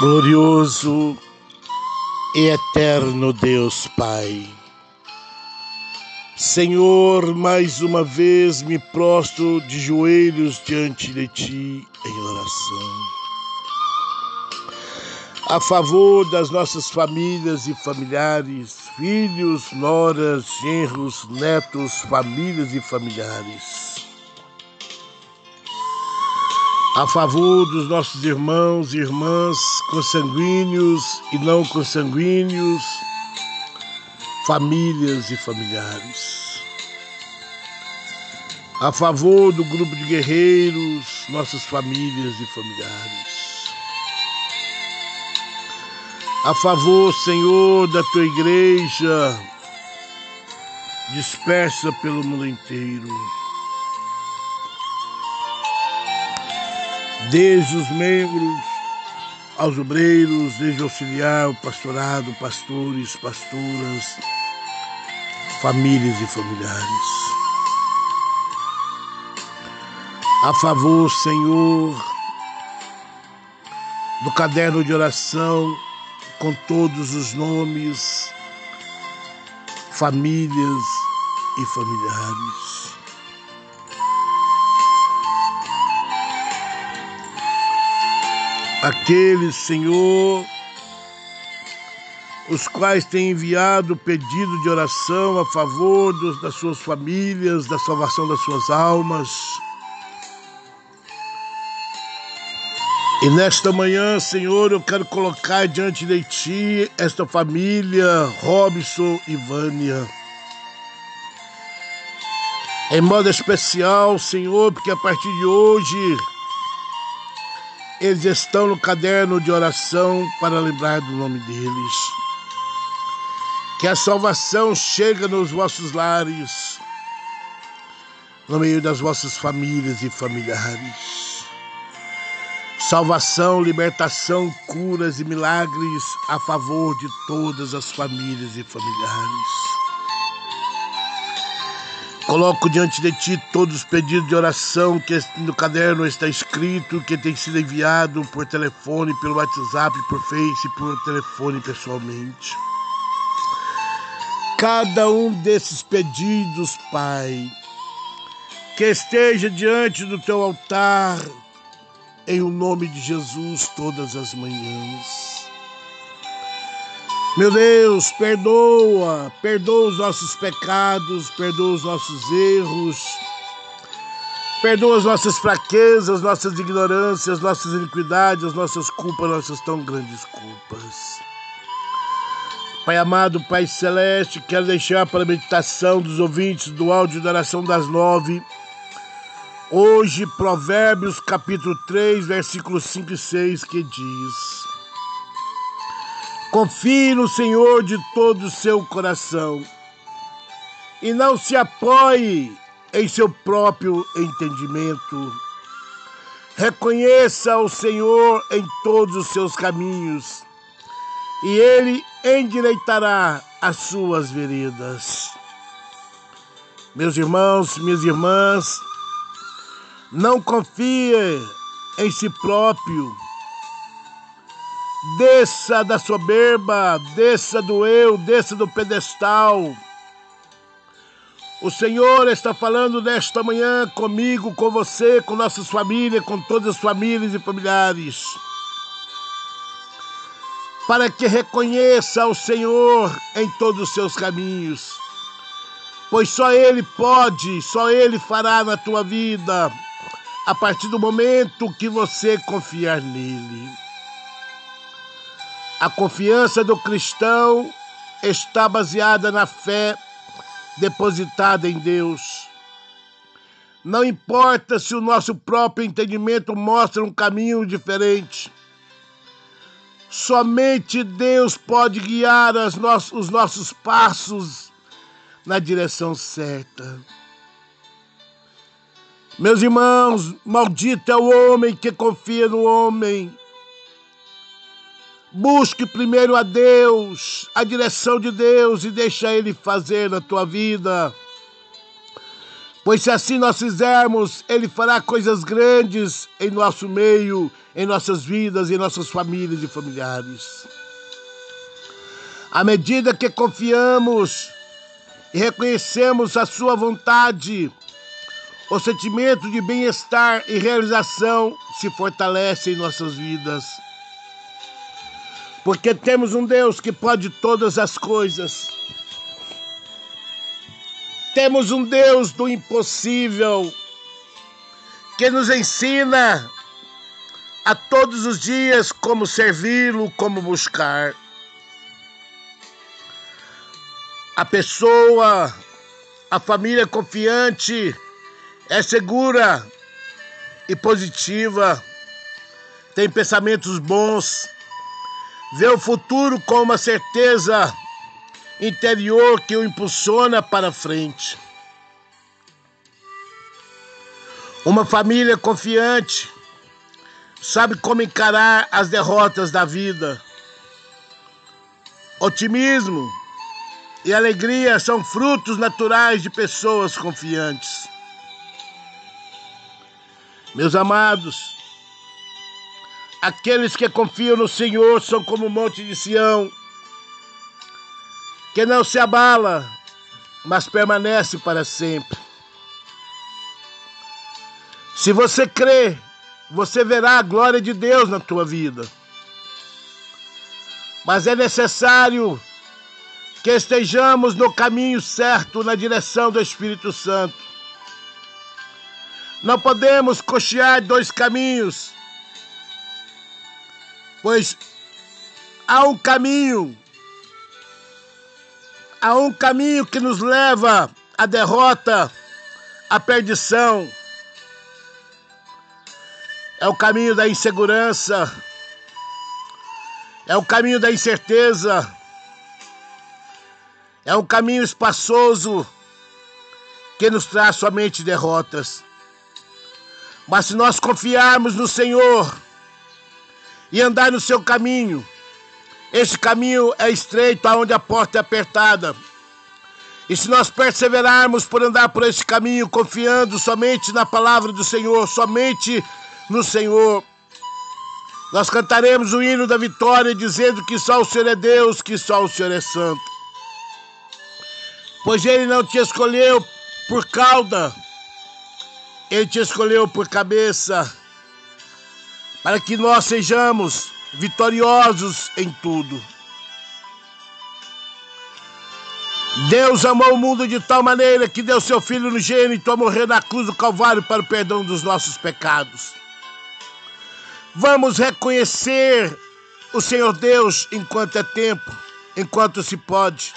Glorioso e eterno Deus Pai. Senhor, mais uma vez me prostro de joelhos diante de Ti em oração. A favor das nossas famílias e familiares, filhos, noras, genros, netos, famílias e familiares a favor dos nossos irmãos e irmãs consanguíneos e não consanguíneos, famílias e familiares. A favor do grupo de guerreiros, nossas famílias e familiares. A favor, Senhor, da tua igreja, dispersa pelo mundo inteiro desde os membros aos obreiros, desde o auxiliar, o pastorado, pastores, pastoras, famílias e familiares. A favor, Senhor, do caderno de oração com todos os nomes, famílias e familiares. Aqueles, Senhor, os quais têm enviado pedido de oração a favor dos, das suas famílias, da salvação das suas almas. E nesta manhã, Senhor, eu quero colocar diante de Ti esta família, Robson e Vânia. Em modo especial, Senhor, porque a partir de hoje eles estão no caderno de oração para lembrar do nome deles. Que a salvação chegue nos vossos lares, no meio das vossas famílias e familiares. Salvação, libertação, curas e milagres a favor de todas as famílias e familiares. Coloco diante de ti todos os pedidos de oração que no caderno está escrito, que tem sido enviado por telefone, pelo WhatsApp, por Face, por telefone pessoalmente. Cada um desses pedidos, Pai, que esteja diante do teu altar, em o nome de Jesus, todas as manhãs. Meu Deus, perdoa, perdoa os nossos pecados, perdoa os nossos erros, perdoa as nossas fraquezas, nossas ignorâncias, nossas iniquidades, as nossas culpas, nossas tão grandes culpas. Pai amado, Pai celeste, quero deixar para a meditação dos ouvintes do áudio da oração das nove. Hoje, Provérbios capítulo 3, versículos 5 e 6, que diz. Confie no Senhor de todo o seu coração e não se apoie em seu próprio entendimento. Reconheça o Senhor em todos os seus caminhos e ele endireitará as suas veredas. Meus irmãos, minhas irmãs, não confie em si próprio Desça da soberba, desça do eu, desça do pedestal. O Senhor está falando nesta manhã comigo, com você, com nossas famílias, com todas as famílias e familiares. Para que reconheça o Senhor em todos os seus caminhos. Pois só Ele pode, só Ele fará na tua vida, a partir do momento que você confiar nele. A confiança do cristão está baseada na fé depositada em Deus. Não importa se o nosso próprio entendimento mostra um caminho diferente. Somente Deus pode guiar os nossos passos na direção certa. Meus irmãos, maldito é o homem que confia no homem Busque primeiro a Deus, a direção de Deus e deixa Ele fazer na tua vida. Pois se assim nós fizermos, Ele fará coisas grandes em nosso meio, em nossas vidas, em nossas famílias e familiares. À medida que confiamos e reconhecemos a Sua vontade, o sentimento de bem-estar e realização se fortalece em nossas vidas. Porque temos um Deus que pode todas as coisas. Temos um Deus do impossível que nos ensina a todos os dias como servi-lo, como buscar. A pessoa, a família confiante, é segura e positiva, tem pensamentos bons, vê o futuro com uma certeza interior que o impulsiona para frente. Uma família confiante sabe como encarar as derrotas da vida. Otimismo e alegria são frutos naturais de pessoas confiantes. Meus amados, aqueles que confiam no Senhor são como o monte de Sião, que não se abala, mas permanece para sempre. Se você crê, você verá a glória de Deus na tua vida. Mas é necessário que estejamos no caminho certo, na direção do Espírito Santo. Não podemos cochear dois caminhos, pois há um caminho, há um caminho que nos leva à derrota, à perdição. É o caminho da insegurança, é o caminho da incerteza, é um caminho espaçoso que nos traz somente derrotas. Mas se nós confiarmos no Senhor e andar no seu caminho, esse caminho é estreito, aonde a porta é apertada. E se nós perseverarmos por andar por esse caminho, confiando somente na palavra do Senhor, somente no Senhor, nós cantaremos o hino da vitória, dizendo que só o Senhor é Deus, que só o Senhor é santo. Pois Ele não te escolheu por cauda, ele te escolheu por cabeça para que nós sejamos vitoriosos em tudo. Deus amou o mundo de tal maneira que deu seu Filho no gênito a morrer na cruz do Calvário para o perdão dos nossos pecados. Vamos reconhecer o Senhor Deus enquanto é tempo, enquanto se pode.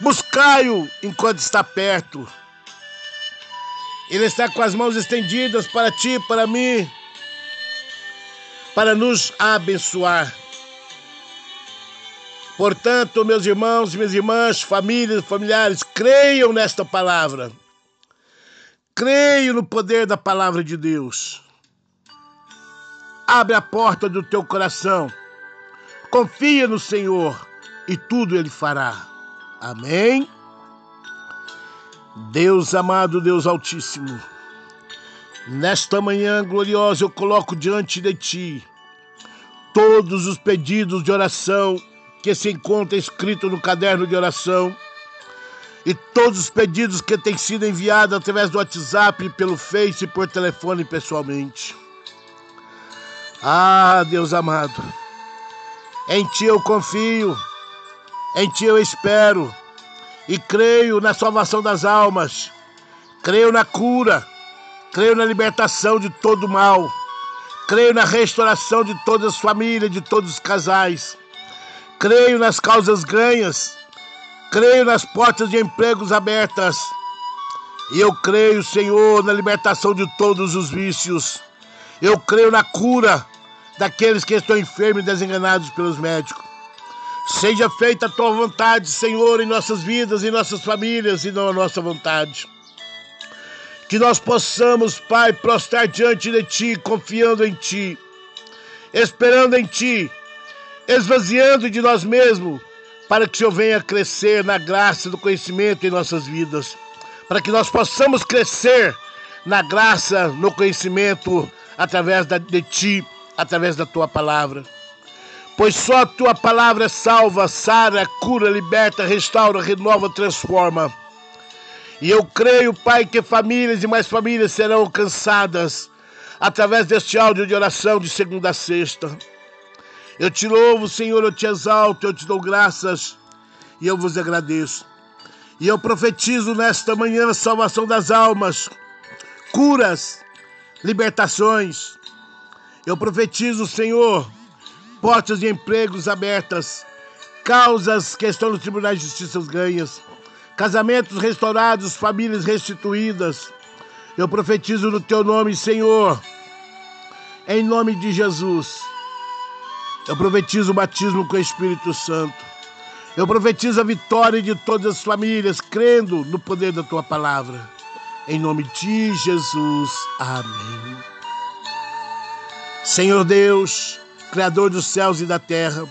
Buscai-o enquanto está perto. Ele está com as mãos estendidas para ti, para mim, para nos abençoar. Portanto, meus irmãos, minhas irmãs, famílias, familiares, creiam nesta palavra. Creio no poder da palavra de Deus. Abre a porta do teu coração. Confia no Senhor e tudo ele fará. Amém. Deus amado, Deus Altíssimo, nesta manhã gloriosa eu coloco diante de Ti todos os pedidos de oração que se encontram escritos no caderno de oração. E todos os pedidos que têm sido enviados através do WhatsApp, pelo Face por telefone pessoalmente. Ah, Deus amado, em Ti eu confio, em Ti eu espero. E creio na salvação das almas, creio na cura, creio na libertação de todo mal, creio na restauração de todas as famílias, de todos os casais, creio nas causas ganhas, creio nas portas de empregos abertas. E eu creio, Senhor, na libertação de todos os vícios. Eu creio na cura daqueles que estão enfermos e desenganados pelos médicos. Seja feita a tua vontade, Senhor, em nossas vidas, em nossas famílias e não a nossa vontade. Que nós possamos, Pai, prostrar diante de Ti, confiando em Ti, esperando em Ti, esvaziando de nós mesmos, para que o Senhor venha crescer na graça do conhecimento em nossas vidas. para que nós possamos crescer na graça, no conhecimento, através de Ti, através da Tua palavra. Pois só a Tua palavra salva, sara, cura, liberta, restaura, renova, transforma. E eu creio, Pai, que famílias e mais famílias serão alcançadas através deste áudio de oração de segunda a sexta. Eu te louvo, Senhor, eu te exalto, eu te dou graças e eu vos agradeço. E eu profetizo nesta manhã a salvação das almas, curas, libertações. Eu profetizo, Senhor, portas de empregos abertas, causas que estão nos tribunais de justiça ganhas, casamentos restaurados, famílias restituídas. Eu profetizo no teu nome, Senhor, em nome de Jesus. Eu profetizo o batismo com o Espírito Santo. Eu profetizo a vitória de todas as famílias, crendo no poder da tua palavra. Em nome de Jesus. Amém. Senhor Deus, Criador dos céus e da terra,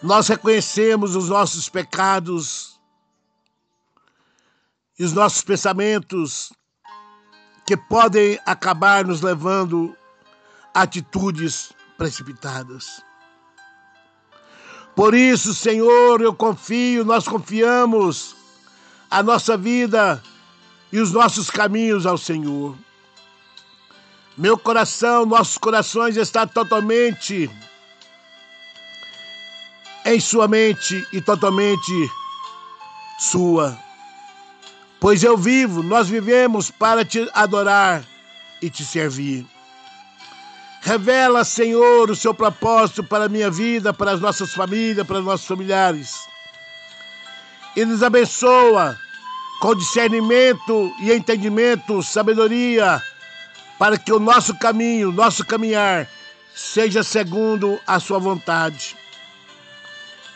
nós reconhecemos os nossos pecados e os nossos pensamentos que podem acabar nos levando a atitudes precipitadas. Por isso, Senhor, eu confio, nós confiamos a nossa vida e os nossos caminhos ao Senhor. Meu coração, nossos corações está totalmente em sua mente e totalmente sua. Pois eu vivo, nós vivemos para te adorar e te servir. Revela, Senhor, o seu propósito para a minha vida, para as nossas famílias, para os nossos familiares. E nos abençoa com discernimento e entendimento, sabedoria, para que o nosso caminho, nosso caminhar, seja segundo a sua vontade.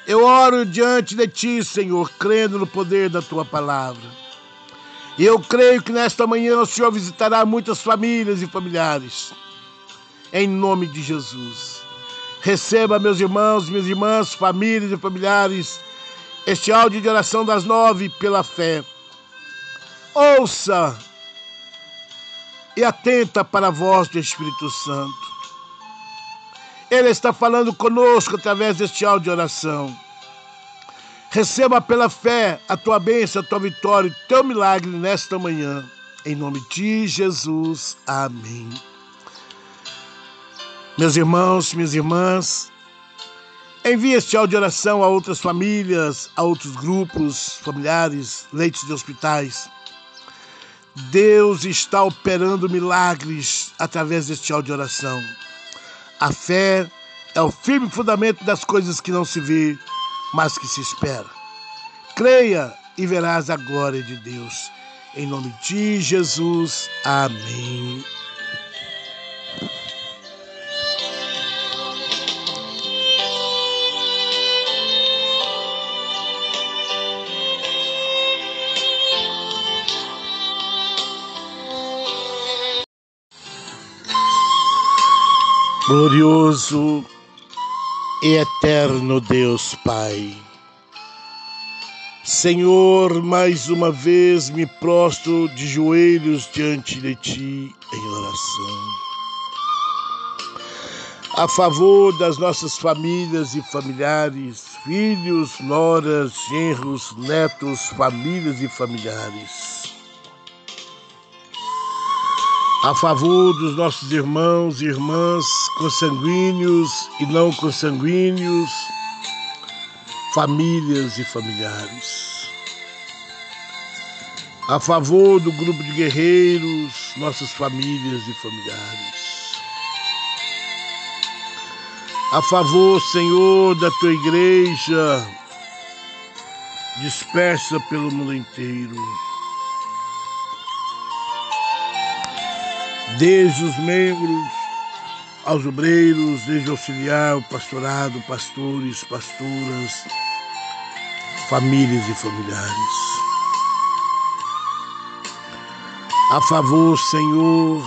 Eu oro diante de ti, Senhor, crendo no poder da tua palavra. E eu creio que nesta manhã o Senhor visitará muitas famílias e familiares em nome de Jesus. Receba, meus irmãos, minhas irmãs, famílias e familiares, este áudio de oração das nove pela fé. Ouça e atenta para a voz do Espírito Santo. Ele está falando conosco através deste áudio de oração. Receba pela fé a tua bênção, a tua vitória, o teu milagre nesta manhã. Em nome de Jesus. Amém. Meus irmãos, minhas irmãs, envie este áudio de oração a outras famílias, a outros grupos familiares, leitos de hospitais. Deus está operando milagres através deste áudio de oração. A fé é o firme fundamento das coisas que não se vê, mas que se espera. Creia e verás a glória de Deus. Em nome de Jesus. Amém. Glorioso e eterno Deus Pai. Senhor, mais uma vez me prostro de joelhos diante de Ti em oração. A favor das nossas famílias e familiares, filhos, noras, genros, netos, famílias e familiares a favor dos nossos irmãos e irmãs consanguíneos e não consanguíneos, famílias e familiares. A favor do grupo de guerreiros, nossas famílias e familiares. A favor, Senhor, da tua igreja dispersa pelo mundo inteiro desde os membros aos obreiros, desde auxiliar, o pastorado, pastores, pastoras, famílias e familiares. A favor, Senhor,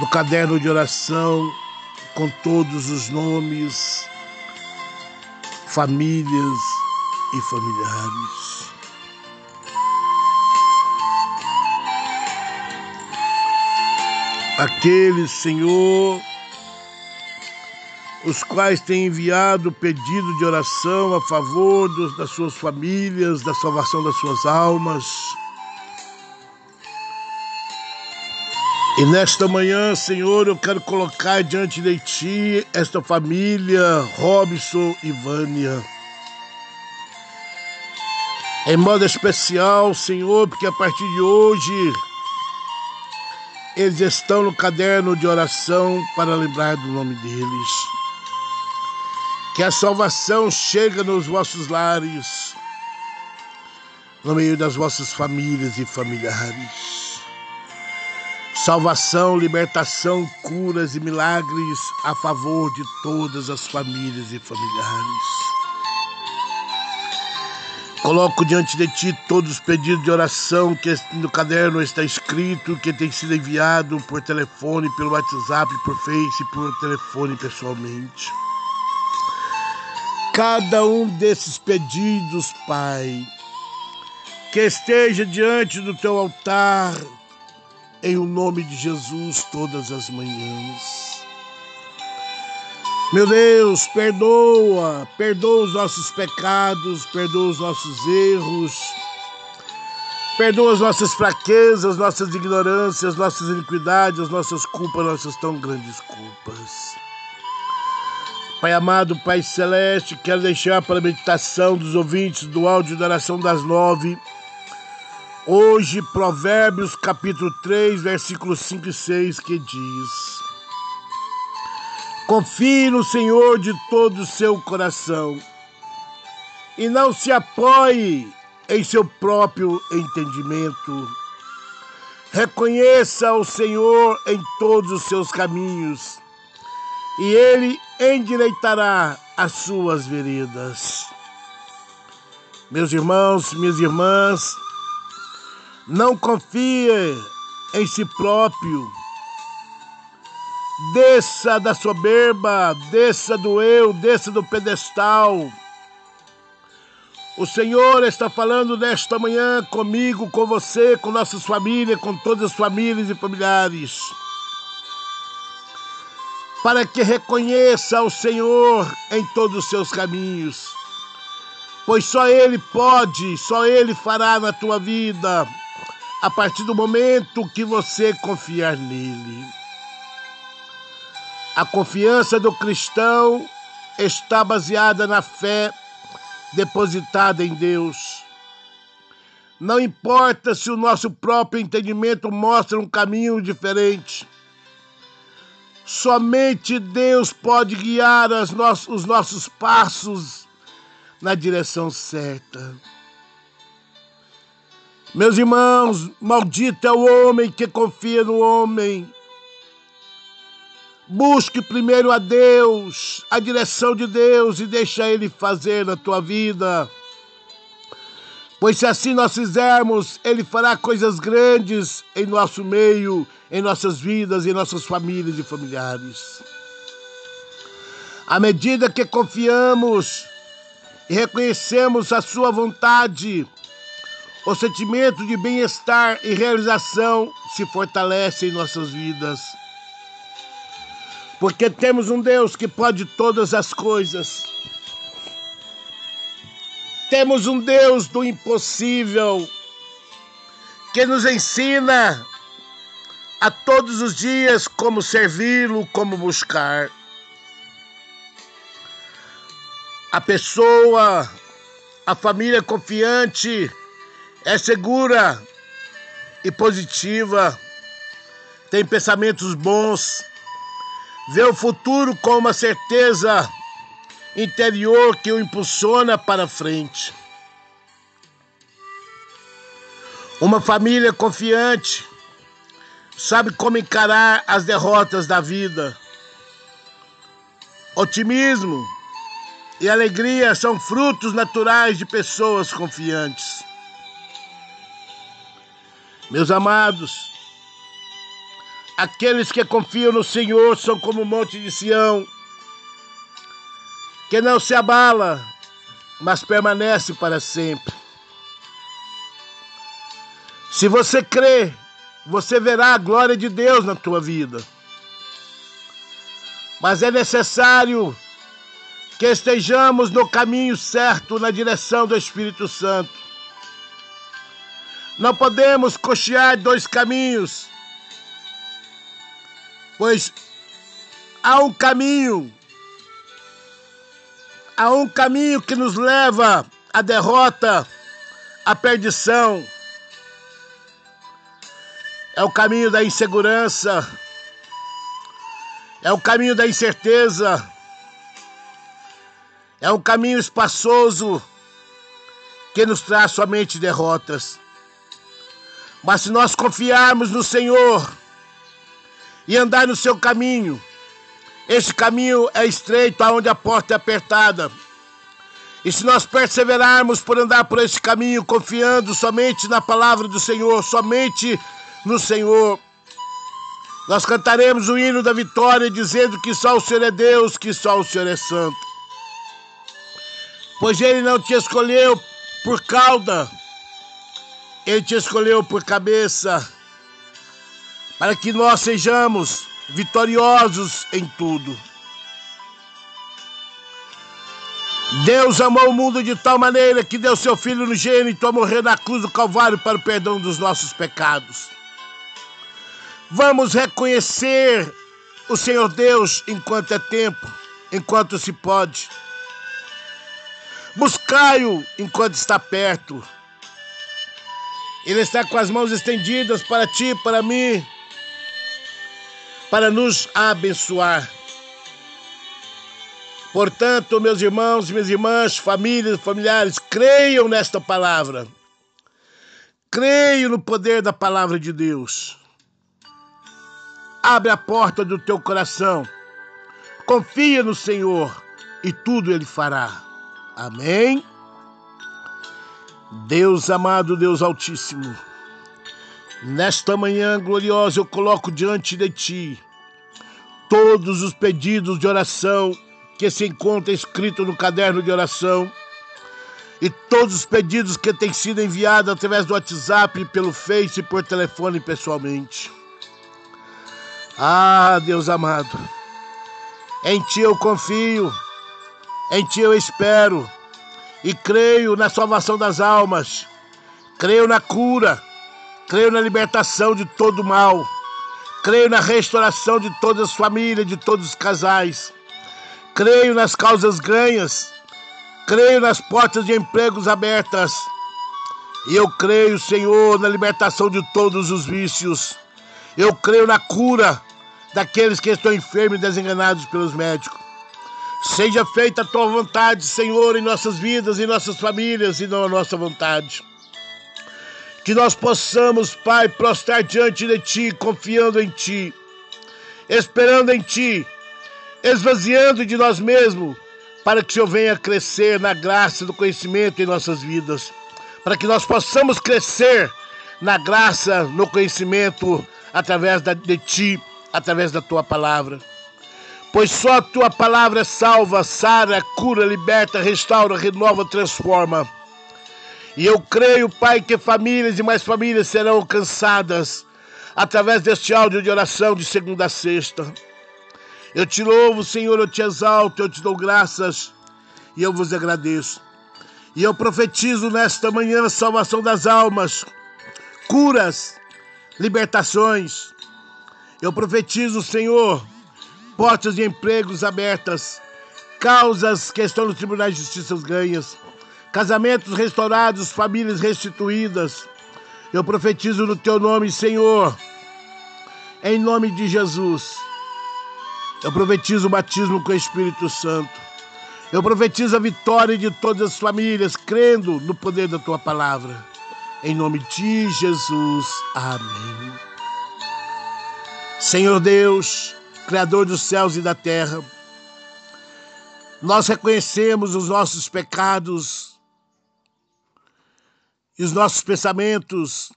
do caderno de oração com todos os nomes, famílias e familiares. Aqueles, Senhor, os quais têm enviado pedido de oração a favor dos, das suas famílias, da salvação das suas almas. E nesta manhã, Senhor, eu quero colocar diante de Ti esta família, Robson e Vânia. Em modo especial, Senhor, porque a partir de hoje eles estão no caderno de oração para lembrar do nome deles. Que a salvação chegue nos vossos lares, no meio das vossas famílias e familiares. Salvação, libertação, curas e milagres a favor de todas as famílias e familiares. Coloco diante de ti todos os pedidos de oração que no caderno está escrito, que tem sido enviado por telefone, pelo WhatsApp, por Face, por telefone pessoalmente. Cada um desses pedidos, Pai, que esteja diante do teu altar, em o nome de Jesus, todas as manhãs. Meu Deus, perdoa, perdoa os nossos pecados, perdoa os nossos erros, perdoa as nossas fraquezas, nossas ignorâncias, nossas iniquidades, nossas culpas, nossas tão grandes culpas. Pai amado, Pai celeste, quero deixar para a meditação dos ouvintes do áudio da oração das nove. Hoje, Provérbios capítulo 3, versículos 5 e 6, que diz. Confie no Senhor de todo o seu coração e não se apoie em seu próprio entendimento. Reconheça o Senhor em todos os seus caminhos e ele endireitará as suas veredas. Meus irmãos, minhas irmãs, não confie em si próprio Desça da soberba, desça do eu, desça do pedestal. O Senhor está falando nesta manhã comigo, com você, com nossas famílias, com todas as famílias e familiares. Para que reconheça o Senhor em todos os seus caminhos. Pois só Ele pode, só Ele fará na tua vida, a partir do momento que você confiar nele. A confiança do cristão está baseada na fé depositada em Deus. Não importa se o nosso próprio entendimento mostra um caminho diferente. Somente Deus pode guiar no os nossos passos na direção certa. Meus irmãos, maldito é o homem que confia no homem Busque primeiro a Deus, a direção de Deus e deixa Ele fazer na tua vida. Pois se assim nós fizermos, Ele fará coisas grandes em nosso meio, em nossas vidas, em nossas famílias e familiares. À medida que confiamos e reconhecemos a Sua vontade, o sentimento de bem-estar e realização se fortalece em nossas vidas porque temos um Deus que pode todas as coisas. Temos um Deus do impossível que nos ensina a todos os dias como servi-lo, como buscar. A pessoa, a família confiante é segura e positiva, tem pensamentos bons vê o futuro com uma certeza interior que o impulsiona para frente. Uma família confiante sabe como encarar as derrotas da vida. Otimismo e alegria são frutos naturais de pessoas confiantes. Meus amados, Aqueles que confiam no Senhor são como o monte de Sião, que não se abala, mas permanece para sempre. Se você crê você verá a glória de Deus na tua vida. Mas é necessário que estejamos no caminho certo, na direção do Espírito Santo. Não podemos cochear dois caminhos, pois há um caminho, há um caminho que nos leva à derrota, à perdição. É o caminho da insegurança, é o caminho da incerteza, é um caminho espaçoso que nos traz somente derrotas. Mas se nós confiarmos no Senhor e andar no seu caminho, esse caminho é estreito, aonde a porta é apertada. E se nós perseverarmos por andar por esse caminho, confiando somente na palavra do Senhor, somente no Senhor, nós cantaremos o hino da vitória, dizendo que só o Senhor é Deus, que só o Senhor é santo. Pois Ele não te escolheu por cauda, Ele te escolheu por cabeça, para que nós sejamos vitoriosos em tudo. Deus amou o mundo de tal maneira que deu seu Filho unigênito a morrer na cruz do Calvário para o perdão dos nossos pecados. Vamos reconhecer o Senhor Deus enquanto é tempo, enquanto se pode. Buscai-o enquanto está perto. Ele está com as mãos estendidas para ti, para mim, para nos abençoar. Portanto, meus irmãos, minhas irmãs, famílias, familiares, creiam nesta palavra. Creio no poder da palavra de Deus. Abre a porta do teu coração. Confia no Senhor e tudo ele fará. Amém. Deus amado, Deus Altíssimo, nesta manhã gloriosa eu coloco diante de ti todos os pedidos de oração que se encontra escrito no caderno de oração e todos os pedidos que têm sido enviados através do WhatsApp, pelo Face, por telefone pessoalmente. Ah, Deus amado, em Ti eu confio, em Ti eu espero e creio na salvação das almas, creio na cura, creio na libertação de todo mal, creio na restauração de todas as famílias, de todos os casais, creio nas causas ganhas, creio nas portas de empregos abertas. E eu creio, Senhor, na libertação de todos os vícios. Eu creio na cura daqueles que estão enfermos e desenganados pelos médicos. Seja feita a tua vontade, Senhor, em nossas vidas, em nossas famílias e não a nossa vontade. Que nós possamos, Pai, prostrar diante de Ti, confiando em Ti, esperando em Ti, esvaziando de nós mesmos, para que o Senhor venha crescer na graça do conhecimento em nossas vidas, para que nós possamos crescer na graça, no conhecimento, através de Ti, através da Tua palavra pois só a tua palavra salva, sara, cura, liberta, restaura, renova, transforma. E eu creio, Pai, que famílias e mais famílias serão alcançadas através deste áudio de oração de segunda a sexta. Eu te louvo, Senhor, eu te exalto, eu te dou graças e eu vos agradeço. E eu profetizo nesta manhã a salvação das almas, curas, libertações. Eu profetizo, Senhor, portas de empregos abertas, causas que estão nos tribunais de justiça ganhas, casamentos restaurados, famílias restituídas. Eu profetizo no teu nome, Senhor, em nome de Jesus. Eu profetizo o batismo com o Espírito Santo. Eu profetizo a vitória de todas as famílias, crendo no poder da tua palavra. Em nome de Jesus. Amém. Senhor Deus, Criador dos céus e da terra. Nós reconhecemos os nossos pecados e os nossos pensamentos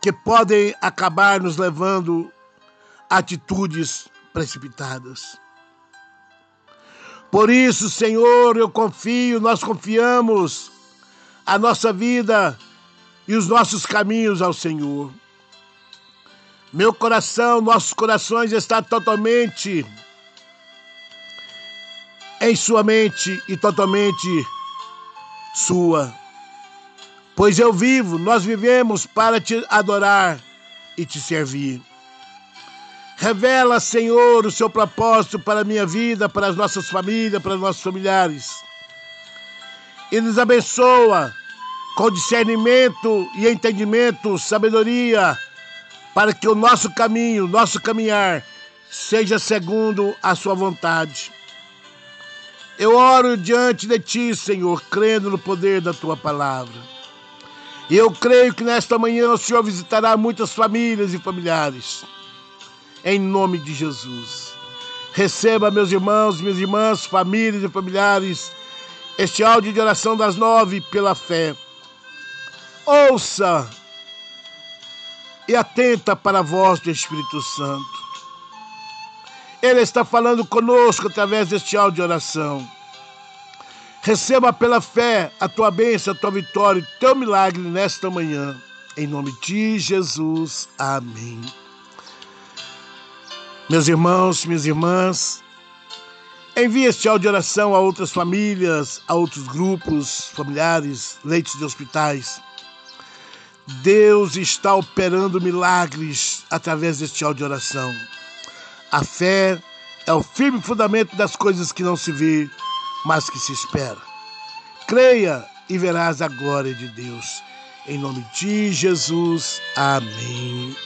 que podem acabar nos levando a atitudes precipitadas. Por isso, Senhor, eu confio, nós confiamos a nossa vida e os nossos caminhos ao Senhor. Meu coração, nossos corações está totalmente em sua mente e totalmente sua. Pois eu vivo, nós vivemos para te adorar e te servir. Revela, Senhor, o seu propósito para a minha vida, para as nossas famílias, para os nossos familiares. E nos abençoa com discernimento e entendimento, sabedoria, para que o nosso caminho, nosso caminhar, seja segundo a sua vontade. Eu oro diante de ti, Senhor, crendo no poder da tua palavra. E eu creio que nesta manhã o Senhor visitará muitas famílias e familiares. Em nome de Jesus. Receba, meus irmãos, minhas irmãs, famílias e familiares, este áudio de oração das nove pela fé. Ouça e atenta para a voz do Espírito Santo. Ele está falando conosco através deste áudio de oração. Receba pela fé a tua bênção, a tua vitória, o teu milagre nesta manhã. Em nome de Jesus. Amém. Meus irmãos, minhas irmãs, envie este áudio de oração a outras famílias, a outros grupos familiares, leitos de hospitais. Deus está operando milagres através deste áudio de oração. A fé é o firme fundamento das coisas que não se vê, mas que se espera. Creia e verás a glória de Deus. Em nome de Jesus. Amém.